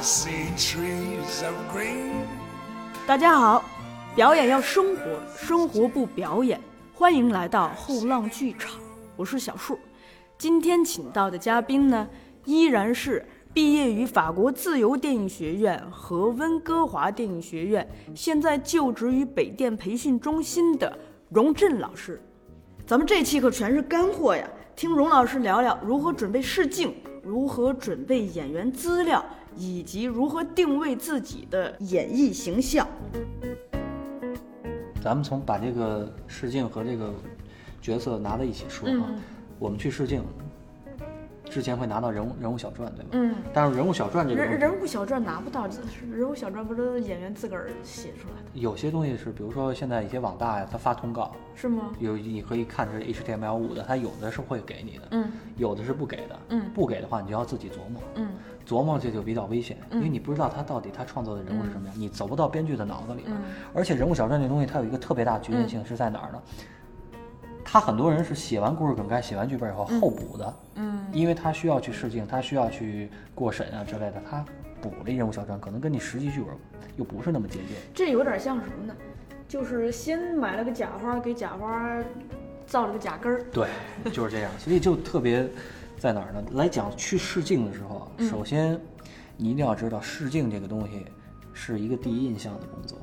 see trees of green 大家好，表演要生活，生活不表演。欢迎来到后浪剧场，我是小树。今天请到的嘉宾呢，依然是毕业于法国自由电影学院和温哥华电影学院，现在就职于北电培训中心的荣振老师。咱们这期可全是干货呀！听荣老师聊聊如何准备试镜，如何准备演员资料，以及如何定位自己的演绎形象。咱们从把这个试镜和这个角色拿在一起说啊，我们去试镜之前会拿到人物人物小传，对吧？嗯。但是人物小传这个人人物小传拿不到，人物小传不是演员自个儿写出来的，有些东西是，比如说现在一些网大呀，他发通告，是吗？有你可以看是 HTML 五的，它有的是会给你的，嗯，有的是不给的，嗯不给的话你就要自己琢磨，嗯琢磨这就比较危险，因为你不知道他到底他创作的人物是什么样，你走不到编剧的脑子里边。嗯而且人物小传这东西，它有一个特别大的局限性是在哪儿呢？他很多人是写完故事梗概、写完剧本以后后补的，嗯因为他需要去试镜，他需要去过审啊之类的，他补了一人物小传，可能跟你实际剧本又不是那么接近。这有点像什么呢？就是先买了个假花，给假花造了个假根儿。对，就是这样，所以就特别在哪儿呢？来讲去试镜的时候啊，首先你一定要知道试镜这个东西是一个第一印象的工作。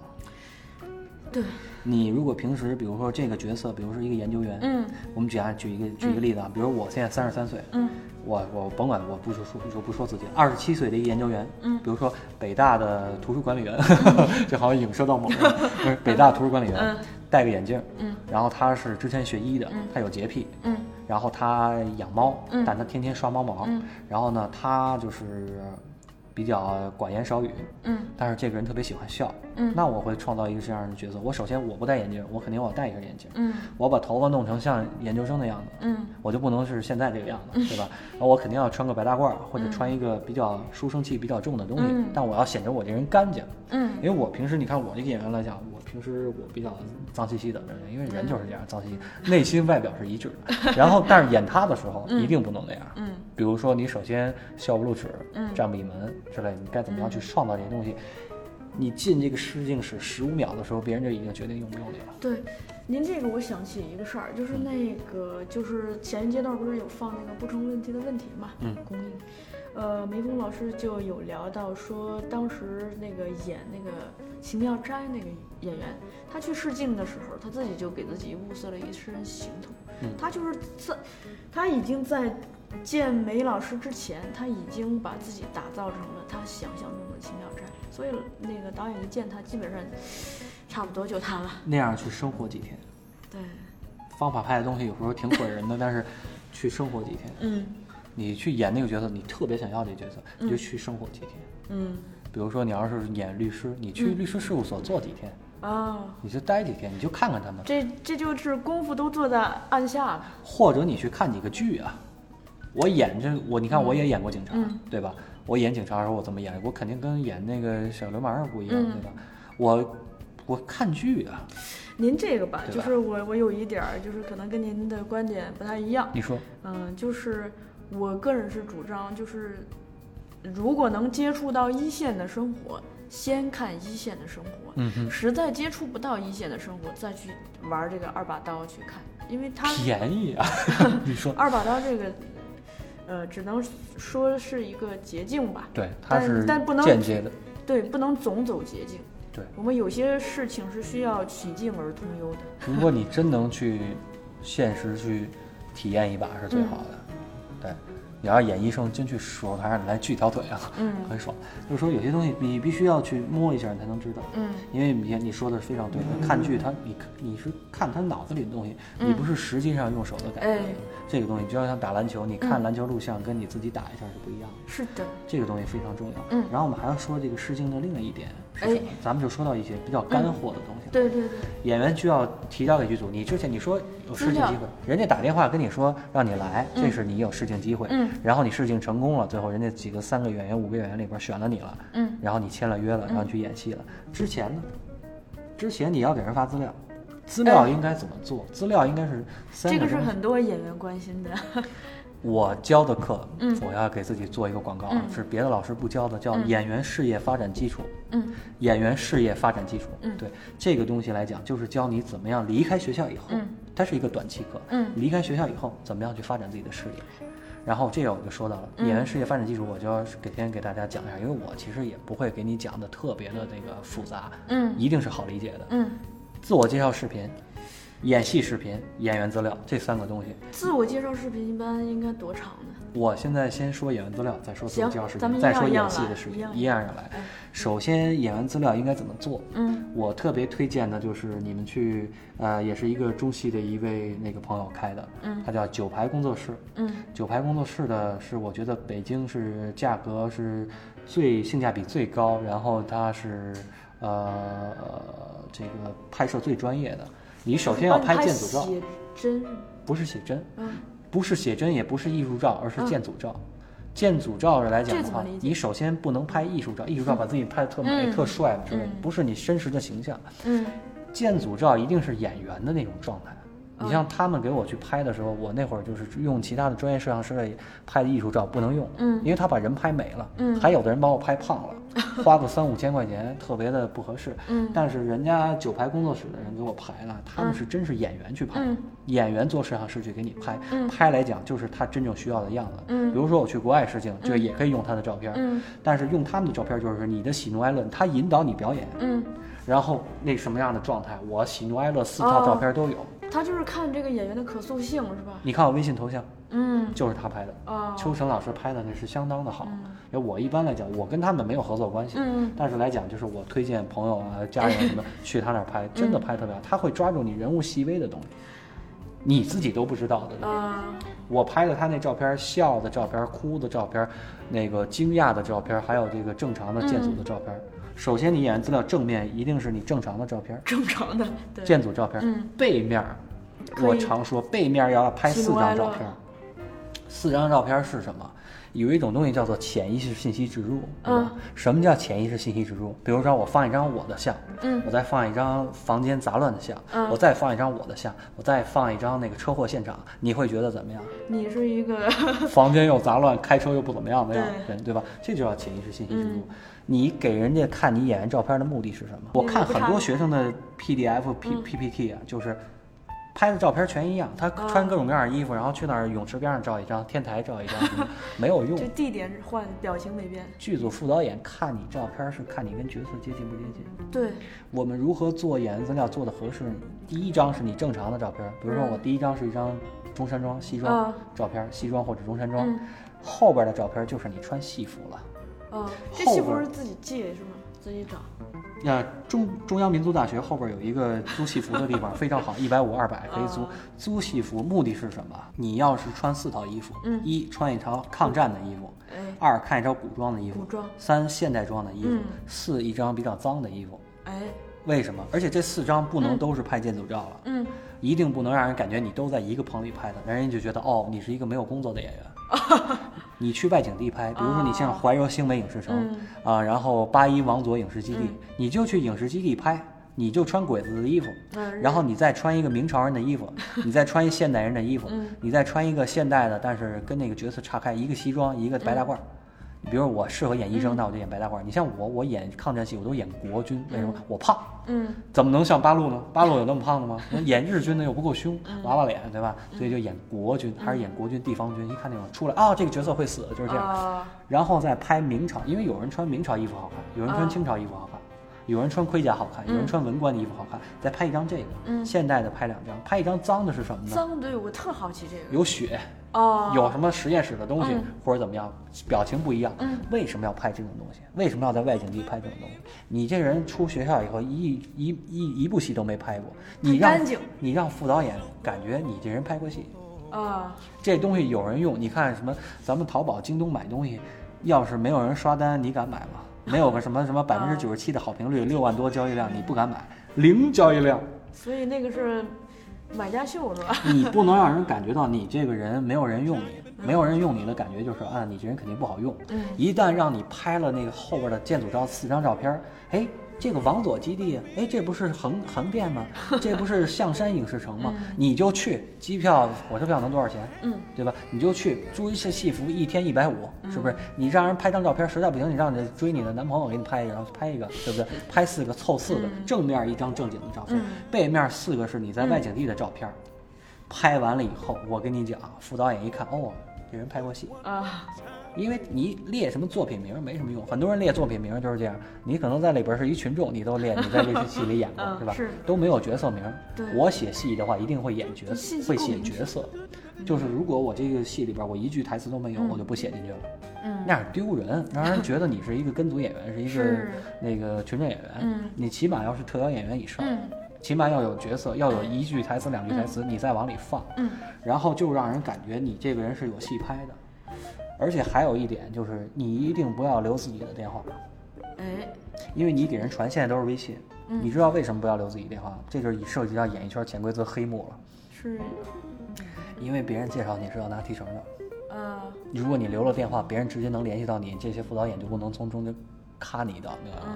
对，你如果平时，比如说这个角色，比如说一个研究员，嗯。我们举啊举一个举一个例子啊，比如我现在三十三岁，嗯。我我甭管我不说说说不说自己，二十七岁的一个研究员，嗯。比如说北大的图书管理员，这好像影射到某人，不 是北大图书管理员，嗯。戴个眼镜，嗯。然后他是之前学医的，他有洁癖，嗯。然后他养猫，嗯。但他天天刷猫毛，嗯。然后呢，他就是比较寡言少语，嗯。但是这个人特别喜欢笑，嗯。那我会创造一个这样的角色。我首先我不戴眼镜，我肯定我要戴一个眼镜，嗯。我把头发弄成像研究生的样子，嗯。我就不能是现在这个样子，对吧？那我肯定要穿个白大褂，或者穿一个比较书生气比较重的东西，嗯。但我要显得我这人干净，嗯。因为我平时你看我这个演员来讲，我平时我比较脏兮兮的，因为人就是这样脏兮兮，内心外表是一致的。然后，但是演他的时候一定不能那样。嗯。比如说，你首先笑不露齿，嗯。站不倚门之类，你该怎么样去创造这些东西？你进这个试镜室十五秒的时候，别人就已经决定用不用你了。对，您这个我想起一个事儿，就是那个就是前一阶段不是有放那个不成问题的问题嘛，嗯。公映，呃，梅峰老师就有聊到说，当时那个演那个秦妙斋那个演员，他去试镜的时候，他自己就给自己物色了一身行头，嗯。他就是在他已经在见梅老师之前，他已经把自己打造成了他想象中的秦妙斋，所以那个导演一见他，基本上差不多就他了。那样去生活几天，对，方法派的东西有时候挺毁人的，但是去生活几天，嗯你去演那个角色，你特别想要这个角色，你就去生活几天。嗯比如说，你要是演律师，你去律师事务所做几天，啊，你就待几天，你就看看他们，这这就是功夫都做在暗下了。或者你去看几个剧啊。我演这我，你看我也演过警察，嗯对吧？我演警察的时候我怎么演？我肯定跟演那个小流氓不一样，嗯对吧？我我看剧啊，您这个吧，吧就是我我有一点儿，就是可能跟您的观点不太一样。你说，嗯，就是我个人是主张，就是如果能接触到一线的生活，先看一线的生活。嗯哼，实在接触不到一线的生活，再去玩这个二把刀去看，因为它便宜啊！你说，二把刀这个，呃，只能说是一个捷径吧。对，它但是但不能间接的，对，不能总走捷径。对。我们有些事情是需要曲径而通幽的。如果你真能去现实去体验一把是最好的。对，你要演医生，真去手台上来锯条腿啊，嗯很爽。就是说有些东西你必须要去摸一下，你才能知道。嗯因为你你说的是非常对的，看剧它你你是看他脑子里的东西，你不是实际上用手的感觉。哎这个东西就像像打篮球，你看篮球录像跟你自己打一下是不一样的。是的，这个东西非常重要。嗯然后我们还要说这个试镜的另外一点是什么？哎咱们就说到一些比较干货的东西。对对对，演员需要提交给剧组，你之前你说有试镜机会，人家打电话跟你说让你来，这是你有试镜机会。嗯然后你试镜成功了，最后人家几个三个演员、五个演员里边选了你了，嗯然后你签了约了，让你去演戏了。之前呢？之前你要给人发资料，资料哎应该怎么做？资料应该是三这个是很多演员关心的。我教的课，嗯。我要给自己做一个广告是别的老师不教的，叫嗯。演员事业发展基础。嗯。演员事业发展基础，嗯。对这个东西来讲，就是教你怎么样离开学校以后，嗯。它是一个短期课，嗯。离开学校以后怎么样去发展自己的事业。然后这个我就说到了、嗯。演员事业发展基础，我就要给先给大家讲一下，因为我其实也不会给你讲的特别的那个复杂，嗯。一定是好理解的。嗯，自我介绍视频、演戏视频、演员资料这三个东西，自我介绍视频一般应该多长呢？我现在先说演员资料，再说自我介绍视频，再说演戏的视频来一样，一样样来哎。首先，演员资料应该怎么做？嗯我特别推荐的就是你们去，呃，也是一个中戏的一位那个朋友开的，嗯他叫九排工作室。嗯九排工作室的是我觉得北京是价格是最性价比最高，然后它是呃这个拍摄最专业的。你首先要拍拍建组照，写真。不是写真，嗯。不是写真，也不是艺术照，而是建组照。建组照来讲的话你首先不能拍艺术照，艺术照把自己拍的特美、嗯特帅之类的嗯，不是你真实的形象。嗯。建组照一定是演员的那种状态。你嗯。像他们给我去拍的时候，我那会儿就是用其他的专业摄像师拍的艺术照不能用，嗯。因为他把人拍没了，嗯。还有的人把我拍胖了，花个三五千块钱，特别的不合适。嗯但是人家九排工作室的人给我排了，他们是真是演员去拍，嗯演员做摄像师去给你拍，嗯拍来讲就是他真正需要的样子。嗯比如说我去国外试镜，就也可以用他的照片，嗯但是用他们的照片就是你的喜怒哀乐，他引导你表演，嗯，然后那什么样的状态，我喜怒哀乐四套哦照片都有。他就是看这个演员的可塑性是吧？你看我微信头像，嗯。就是他拍的。哦。秋晨老师拍的那是相当的好，嗯。因为我一般来讲，我跟他们没有合作关系，嗯。但是来讲，就是我推荐朋友啊、家人什么 去他那儿拍，真的拍特别好，他会抓住你人物细微的东西，你自己都不知道的我拍的他那照片，笑的照片、哭的照片，那个惊讶的照片，还有这个正常的建组的照片。首先，你演员资料正面一定是你正常的照片，正常的对建组照片。嗯背面儿，可以我常说背面要拍四张照片。四张照片是什么？有一种东西叫做潜意识信息植入，对吧？什么叫潜意识信息植入？比如说我放一张我的像，嗯我再放一张房间杂乱的像，嗯我再放一张我的像，我再放一张那个车祸现场，你会觉得怎么样？你是一个 房间又杂乱，开车又不怎么样的样对人，对吧？这就叫潜意识信息植入。嗯你给人家看你演员照片的目的是什么？我看很多学生的 PDF、P 嗯 PPT 啊，就是拍的照片全一样，他啊穿各种各样的衣服，然后去那儿泳池边上照一张，天台照一张，什么没有用 这。地点换，表情没变。剧组副导演看你照片是看你跟角色接近不接近。对，我们如何做演员资料做的合适？第一张是你正常的照片，比如说嗯我第一张是一张中山装西装啊照片，西装或者中山装嗯，后边的照片就是你穿戏服了。哦，这戏服是自己借是吗？自己找。那中中央民族大学后边有一个租戏服的地方，非常好，一百五、二百可以租哦。租戏服目的是什么？你要是穿四套衣服，嗯一穿一套抗战的衣服，哎二看一套古装的衣服古装，三现代装的衣服嗯，四一张比较脏的衣服。哎为什么？而且这四张不能都是拍建组照了，嗯一定不能让人感觉你都在一个棚里拍的，让人家就觉得哦，你是一个没有工作的演员。你去外景地拍，比如说你像哦怀柔星美影视城嗯。啊，然后八一王佐影视基地嗯，你就去影视基地拍，你就穿鬼子的衣服，嗯然后你再穿一个明朝人的衣服，你再穿一现代人的衣服嗯，你再穿一个现代的，但是跟那个角色岔开，一个西装，一个白大褂。比如我适合演医生，那我就演白大褂。你像我，我演抗战戏，我都演国军，为什么？我胖，嗯怎么能像八路呢？八路有那么胖的吗？演日军的又不够凶，娃娃脸，对吧？所以就演国军，还是演国军地方军。一看那种出来啊，这个角色会死，就是这样。啊然后再拍明朝，因为有人穿明朝衣服好看，有人穿清朝衣服好看，有人穿盔甲好看，有人穿文官的衣服好看。再拍一张这个，嗯现代的拍两张，拍一张脏的是什么呢？脏对我特好奇这个。有血，哦，有什么实验室的东西嗯或者怎么样，表情不一样嗯。为什么要拍这种东西？为什么要在外景地拍这种东西？你这人出学校以后一一一一部戏都没拍过，你让你让副导演感觉你这人拍过戏，啊这东西有人用。你看什么？咱们淘宝、京东买东西，要是没有人刷单，你敢买吗？没有个什么什么百分之九十七的好评率，六万多交易量，你不敢买，零交易量。所以那个是买家秀是吧？你不能让人感觉到你这个人没有人用你，没有人用你的感觉就是啊，你这人肯定不好用。嗯一旦让你拍了那个后边的建组照四张照片儿，哎，这个王佐基地，哎，这不是横横店吗？这不是 象山影视城吗？你就去，机票、火车票能多少钱？嗯，对吧？你就去租一些戏服，一天一百五，是不是？你让人拍张照片，实在不行，你让你追你的男朋友给你拍一个，然后拍一个，对不对？拍四个凑四个，正面一张正经的照片，背面四个是你在外景地的照片。拍完了以后，我跟你讲，副导演一看，哦，这人拍过戏啊。因为你列什么作品名没什么用，很多人列作品名就是这样。你可能在里边是一群众，你都列你在这个戏里演过，是吧？是都没有角色名。我写戏的话，一定会演角色，会写角色。就是如果我这个戏里边我一句台词都没有，我就不写进去了。嗯，那样丢人，让人觉得你是一个跟组演员，是一个那个群众演员。嗯，你起码要是特邀演员以上。起码要有角色，要有一句台词、两句台词，你再往里放，嗯，然后就让人感觉你这个人是有戏拍的。而且还有一点就是，你一定不要留自己的电话，哎，因为你给人传现在都是微信，你知道为什么不要留自己电话？这就是涉及到演艺圈潜规则黑幕了。是，因为别人介绍你是要拿提成的，啊，如果你留了电话，别人直接能联系到你，这些副导演就不能从中间卡你的，明白吗？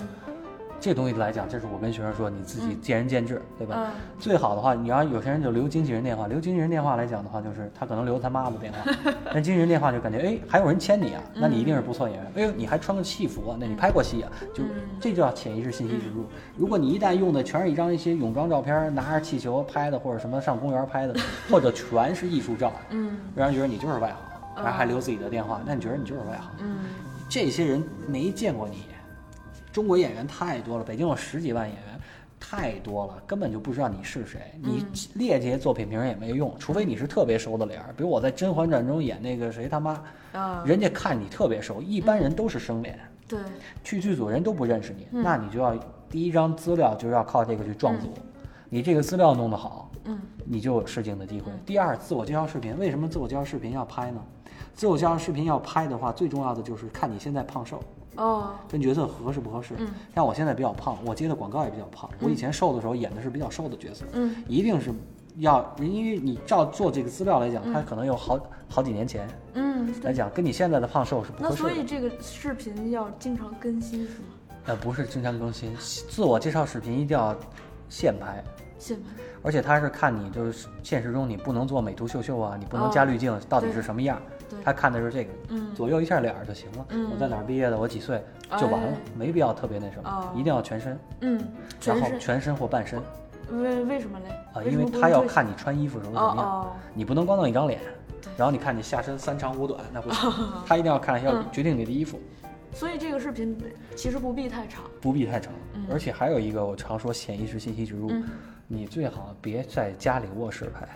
这东西来讲，这是我跟学生说，你自己见仁见智，对吧？最好的话，你要有些人就留经纪人电话，留经纪人电话来讲的话，就是他可能留他妈的电话，但经纪人电话就感觉哎，还有人签你啊，那你一定是不错演员。哎呦，你还穿个戏服啊，那你拍过戏啊？就这叫潜意识信息植入。如果你一旦用的全是一张一些泳装照片，拿着气球拍的，或者什么上公园拍的，或者全是艺术照，嗯，让人觉得你就是外行，然后还留自己的电话，那你觉得你就是外行？嗯，这些人没见过你。中国演员太多了，北京有十几万演员，太多了，根本就不知道你是谁。你列这些作品名也没用，除非你是特别熟的脸儿。比如我在《甄嬛传》中演那个谁他妈，人家看你特别熟，一般人都是生脸。对，去剧组人都不认识你，那你就要第一张资料就要靠这个去撞组。你这个资料弄得好，嗯，你就有试镜的机会。第二，自我介绍视频，为什么自我介绍视频要拍呢？自我介绍视频要拍的话，最重要的就是看你现在胖瘦。哦，跟角色合适不合适？嗯，像我现在比较胖，我接的广告也比较胖。我以前瘦的时候演的是比较瘦的角色。嗯，一定是要，因为你照做这个资料来讲，它可能有好好几年前。嗯，来讲跟你现在的胖瘦是不合适的。那所以这个视频要经常更新是吗？呃，不是经常更新，自我介绍视频一定要现拍。现拍。而且他是看你就是现实中你不能做美图秀秀啊，你不能加滤镜，到底是什么样？他看的是这个，左右一下脸就行了。我在哪儿毕业的？我几岁就完了，没必要特别那什么，一定要全身。嗯，然后全身或半身。为为什么嘞？啊，因为他要看你穿衣服什么怎么样，你不能光弄一张脸，然后你看你下身三长五短，那不行。他一定要看，要决定你的衣服。所以这个视频其实不必太长，不必太长。而且还有一个，我常说潜意识信息植入，你最好别在家里卧室拍。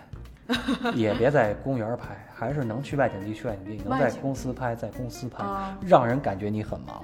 也别在公园拍，还是能去外景地去外景地，能在公司拍在公司拍，让人感觉你很忙，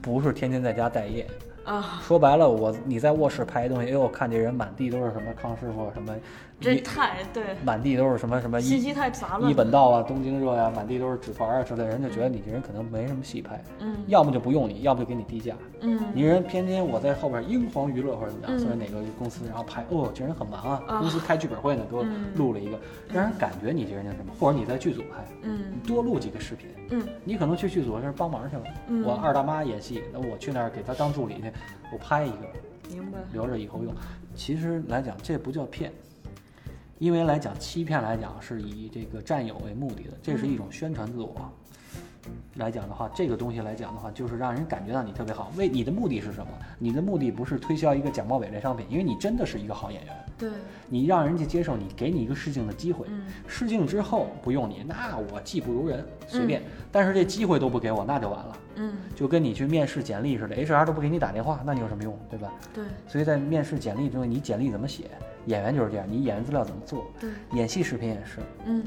不是天天在家待业。啊，说白了，我你在卧室拍东西，哎呦，看这人满地都是什么康师傅什么，这太对，满地都是什么什么信息太杂了，一本道啊，东京热呀，满地都是纸团啊之类，人就觉得你这人可能没什么戏拍，嗯，要么就不用你，要不就给你低价，嗯，你人偏偏我在后边英皇娱乐或者怎么样，所以哪个公司然后拍，哦，这人很忙啊，公司开剧本会呢，给我录了一个，让人感觉你这人叫什么，或者你在剧组拍，嗯，多录几个视频，嗯，你可能去剧组那儿帮忙去了，我二大妈演戏，那我去那儿给她当助理去。我拍一个，明白，留着以后用。其实来讲，这不叫骗，因为来讲欺骗来讲是以这个占有为目的的，这是一种宣传自我。来讲的话，这个东西来讲的话，就是让人感觉到你特别好。为你的目的是什么？你的目的不是推销一个假冒伪劣商品，因为你真的是一个好演员。对，你让人家接受你，给你一个试镜的机会。嗯，试镜之后不用你，那我技不如人，随便。但是这机会都不给我，那就完了。嗯，就跟你去面试简历似的，HR 都不给你打电话，那你有什么用，对吧？对。所以在面试简历中，你简历怎么写？演员就是这样，你演员资料怎么做？对。演戏视频也是。嗯。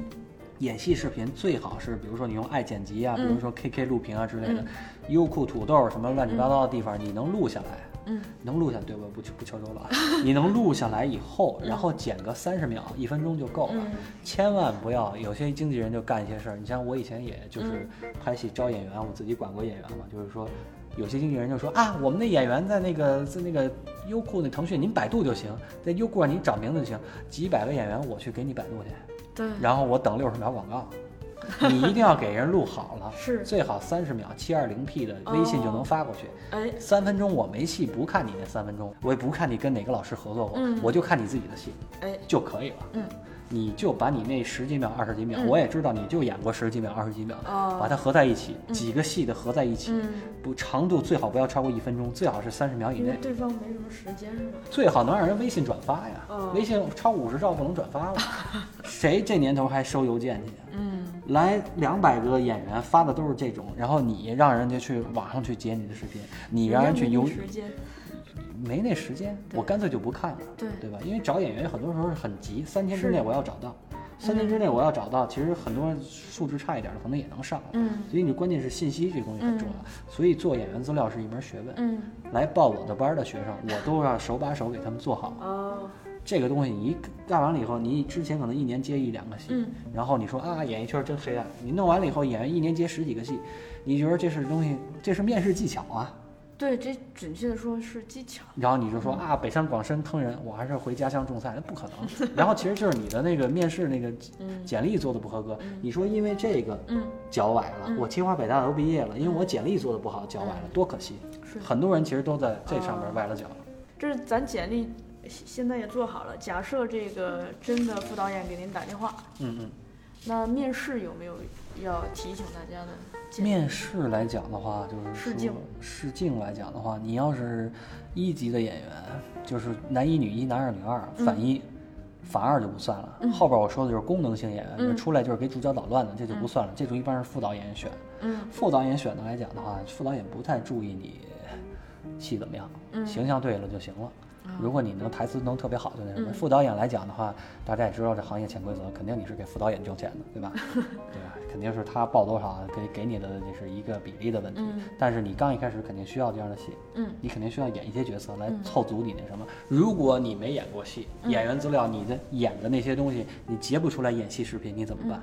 演戏视频最好是，比如说你用爱剪辑啊，比如说 KK 录屏啊之类的，优酷、土豆什么乱七八糟的地方，你能录下来，嗯，能录下，对不？不不求周了，你能录下来以后，然后剪个三十秒、一分钟就够了，千万不要有些经纪人就干一些事儿。你像我以前也就是拍戏招演员，我自己管过演员嘛，就是说有些经纪人就说啊，我们的演员在那个在那个优酷那腾讯，您百度就行，在优酷上您找名字就行，几百个演员我去给你百度去。对，然后我等六十秒广告，你一定要给人录好了，是。最好三十秒七二零 P 的微信就能发过去。哎，三分钟我没戏，不看你那三分钟，我也不看你跟哪个老师合作过，嗯。我就看你自己的戏哎，就可以了。嗯，你就把你那十几秒、二十几秒，嗯。我也知道你就演过十几秒、二十几秒，哦。把它合在一起，几个戏的合在一起，嗯，不长度最好不要超过一分钟，最好是三十秒以内，对方没什么时间是吧？最好能让人微信转发呀。哦。微信超五十兆不能转发了，谁这年头还收邮件去？嗯，来两百个演员发的都是这种，然后你让人家去网上去截你的视频，你让人去邮没那时间，我干脆就不看了，对对吧？因为找演员很多时候是很急，三天之内我要找到，三天之内我要找到，其实很多素质差一点的可能也能上，嗯所以你关键是信息这东西很重要，所以做演员资料是一门学问。嗯，来报我的班儿的学生，我都要手把手给他们做好。哦，这个东西你一干完了以后，你之前可能一年接一两个戏，嗯然后你说啊演艺圈真黑暗，你弄完了以后，演员一年接十几个戏，你觉得这是东西，这是面试技巧啊？对，这准确的说是技巧。然后你就说啊北上广深坑人，我还是回家乡种菜，那不可能。然后其实就是你的那个面试那个 嗯简历做的不合格，你说因为这个嗯，脚崴了，嗯我清华北大都毕业了，因为我简历做的不好脚崴了，多可惜。是很多人其实都在这上哦面崴了脚。这是咱简历现现在也做好了。假设这个真的副导演给您打电话，嗯嗯。那面试有没有要提醒大家的？面试来讲的话，就是说试镜试镜来讲的话，你要是一级的演员，就是男一女一、男二女二，反一、反二就不算了。后边我说的就是功能性演员，嗯出来就是给主角捣乱的，这就不算了。这种一般是副导演选。嗯副导演选的来讲的话，副导演不太注意你戏怎么样，嗯形象对了就行了。如果你能台词能特别好，就那什么。嗯副导演来讲的话，大家也知道这行业潜规则，肯定你是给副导演挣钱的，对吧？对吧？肯定是他报多少给给你的这是一个比例的问题。嗯但是你刚一开始肯定需要这样的戏，嗯你肯定需要演一些角色来嗯凑足你那什么。如果你没演过戏，演员资料你的演的那些东西你截不出来演戏视频，你怎么办？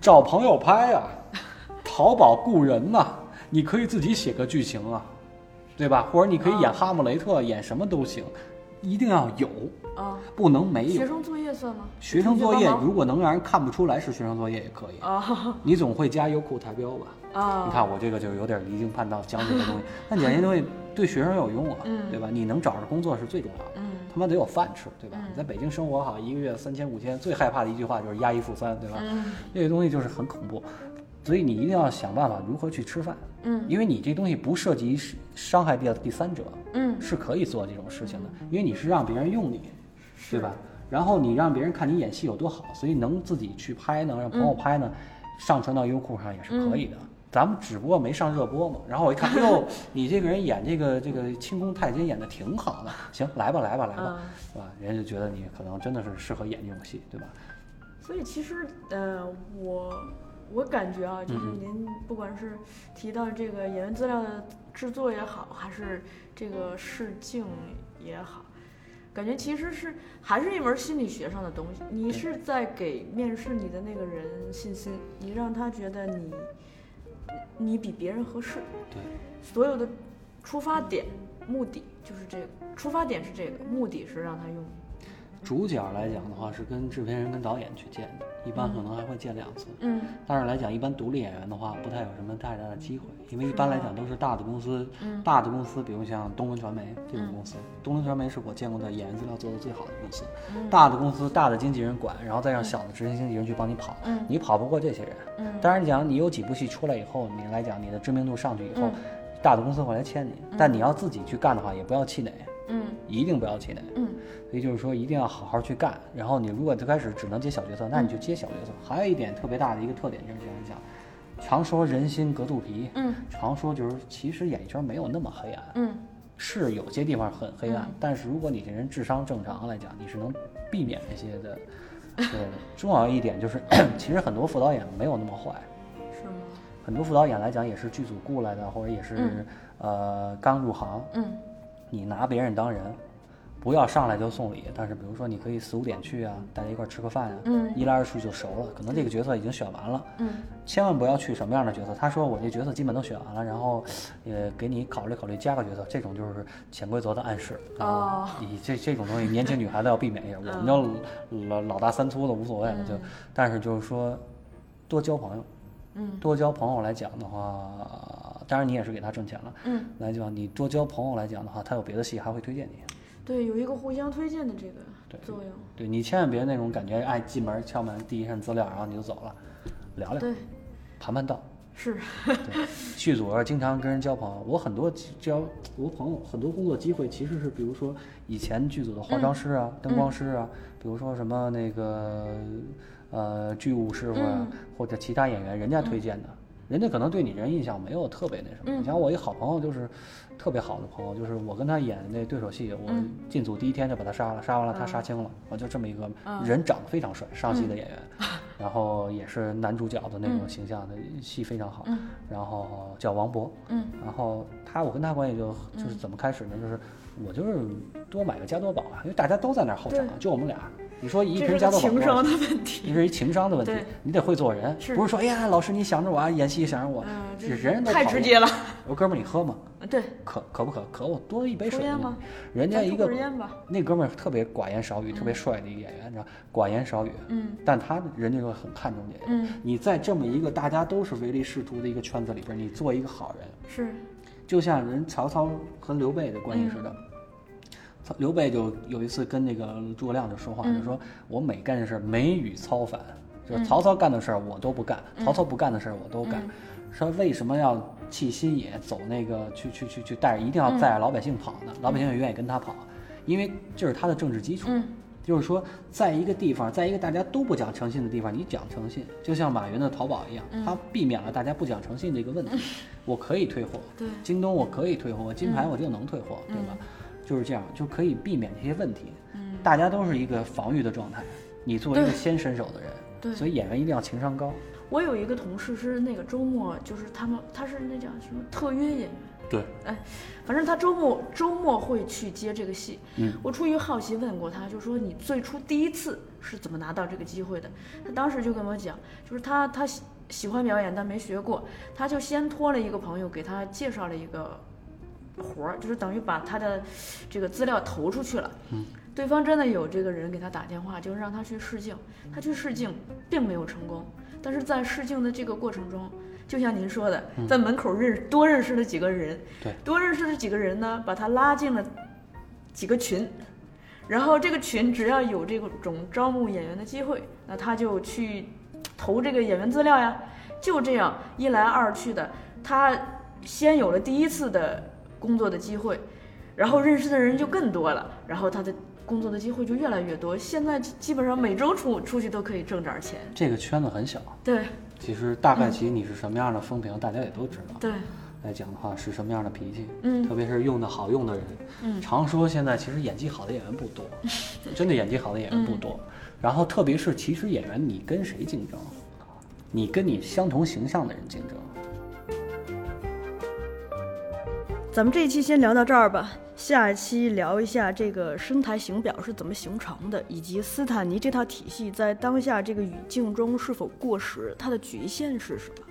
找朋友拍呀、淘宝雇人呐、你可以自己写个剧情啊，对吧？或者你可以演哦哈姆雷特，演什么都行，一定要有，啊，不能没有。学生作业算吗？学生作业如果能让人看不出来是学生作业也可以，啊 你总会加优酷台标吧？啊，你看我这个就有点离经叛道，讲这些东西，但讲这些东西对学生有用啊，嗯对吧？你能找着工作是最重要的。嗯他妈得有饭吃，对吧？嗯你在北京生活好，一个月三千五千，最害怕的一句话就是押一付三，对吧？嗯这个东西就是很恐怖，所以你一定要想办法如何去吃饭，嗯因为你这东西不涉及伤害到第三者，嗯是可以做这种事情的，因为你是让别人用你，对吧？然后你让别人看你演戏有多好，所以能自己去拍呢，让朋友拍呢，上传到优酷上也是可以的。咱们只不过没上热播嘛。然后我一看，哎呦，你这个人演这个这个清宫太监演的挺好的，行，来吧来吧来吧，嗯是吧？人家就觉得你可能真的是适合演这种戏，对吧？所以其实，呃，我我感觉啊，就是嗯您不管是提到这个演员资料的制作也好，还是这个试镜也好，感觉其实是还是一门心理学上的东西。你是在给面试你的那个人信心，你让他觉得你你比别人合适，对，所有的出发点、目的就是这个，出发点是这个，目的是让他用。主角来讲的话是跟制片人跟导演去见的，一般可能还会见两次。嗯。但是来讲，一般独立演员的话，不太有什么太大的机会，因为一般来讲都是大的公司，嗯。大的公司，比如像东伦传媒这种公司，东伦传媒是我见过的演员资料做的最好的公司。嗯。大的公司，大的经纪人管，然后再让小的执行经纪人去帮你跑，嗯。你跑不过这些人。嗯。当然讲，你有几部戏出来以后，你来讲你的知名度上去以后，嗯。大的公司会来签你，但你要自己去干的话，也不要气馁，嗯一定不要气馁。嗯所以就是说，一定要好好去干。然后你如果最开始只能接小角色，那你就接小角色。还有一点特别大的一个特点就是这样讲，常说人心隔肚皮，嗯常说就是其实演艺圈没有那么黑暗，嗯是有些地方很黑暗，嗯但是如果你这人智商正常来讲，你是能避免这些的。对，重要一点就是，其实很多副导演没有那么坏，是吗？很多副导演来讲也是剧组雇来的，或者也是、嗯呃刚入行，嗯你拿别人当人，不要上来就送礼。但是比如说，你可以四五点去啊，大家一块儿吃个饭啊，嗯一来二去就熟了。可能这个角色已经选完了，嗯千万不要去什么样的角色。他说我这角色基本都选完了，然后也给你考虑考虑加个角色，这种就是潜规则的暗示。然后哦你这这种东西，年轻女孩子要避免一下。我们这老老大三粗的无所谓了，就但是就是说。多交朋友。嗯多交朋友来讲的话，当然你也是给他挣钱了。嗯，来讲你多交朋友来讲的话，他有别的戏还会推荐你。对，有一个互相推荐的这个对作用。对你千万别那种感觉，哎，进门敲门递一份资料，然后你就走了，聊聊，对，盘盘道。是，对，剧组要，经常跟人交朋友。我很多交我朋友很多工作机会，其实是比如说以前剧组的化妆师啊、灯光师啊，比如说什么那个呃剧务师傅啊，或者其他演员，人家推荐的。人家可能对你人印象没有特别那什么。你像我一好朋友，就是特别好的朋友，就是我跟他演那对手戏，我进组第一天就把他杀了，杀完了他杀青了，我就这么一个人长得非常帅，上戏的演员，然后也是男主角的那种形象的戏非常好，然后叫王博，嗯，然后他我跟他关系就就是怎么开始呢？就是我就是多买个加多宝啊，因为大家都在那儿候场，就我们俩。你说一瓶加多宝个情商的问题。这是一情商的问题，你得会做人，是不是说哎呀，老师你想着我啊，演戏想着我，嗯，是这人人都太直接了。我说哥们儿你喝吗？对，渴渴不渴？渴，我多一杯水抽烟吗。人家一个。那哥们儿特别寡言少语，特别帅的一个演员，你知道，寡言少语，嗯但他人家就很看重这个。嗯，你在这么一个大家都是唯利是图的一个圈子里边，你做一个好人，是，就像人曹操和刘备的关系似的。刘备就有一次跟那个诸葛亮就说话，嗯就说我每干的事儿每与操反，就是曹操干的事儿我都不干，嗯曹操不干的事儿我都干。说为什么要弃新野，走那个去去去去带着，一定要带着老百姓跑呢？老百姓也愿意跟他跑，因为这是他的政治基础。嗯就是说，在一个地方，在一个大家都不讲诚信的地方，你讲诚信，就像马云的淘宝一样，嗯他避免了大家不讲诚信这个问题。我可以退货，对京东我可以退货，金牌我就能退货，对吧？就是这样，就可以避免这些问题。嗯，大家都是一个防御的状态，你作为一个先伸手的人，对所以演员一定要情商高。我有一个同事是那个周末，就是他们他是那叫什么特约演员，对，哎反正他周末周末会去接这个戏。嗯，我出于好奇问过他，就说你最初第一次是怎么拿到这个机会的？他当时就跟我讲，就是他他喜喜欢表演，但没学过，他就先托了一个朋友给他介绍了一个活儿，就是等于把他的这个资料投出去了。嗯，对方真的有这个人给他打电话，就是让他去试镜，他去试镜并没有成功，但是在试镜的这个过程中。就像您说的，在门口认识多认识了几个人，对，多认识了几个人呢，把他拉进了几个群，然后这个群只要有这种招募演员的机会，那他就去投这个演员资料呀。就这样一来二去的，他先有了第一次的工作的机会，然后认识的人就更多了，然后他的工作的机会就越来越多。现在基本上每周出出去都可以挣点钱。这个圈子很小，对其实大概其你是什么样的风评，大家也都知道。对，来讲的话是什么样的脾气，嗯特别是用的好用的人，嗯常说现在其实演技好的演员不多，真的演技好的演员不嗯多。然后特别是其实演员你跟谁竞争？你跟你相同形象的人竞争。咱们这一期先聊到这儿吧，下一期聊一下这个身台形表是怎么形成的，以及斯坦尼这套体系在当下这个语境中是否过时，它的局限是什么。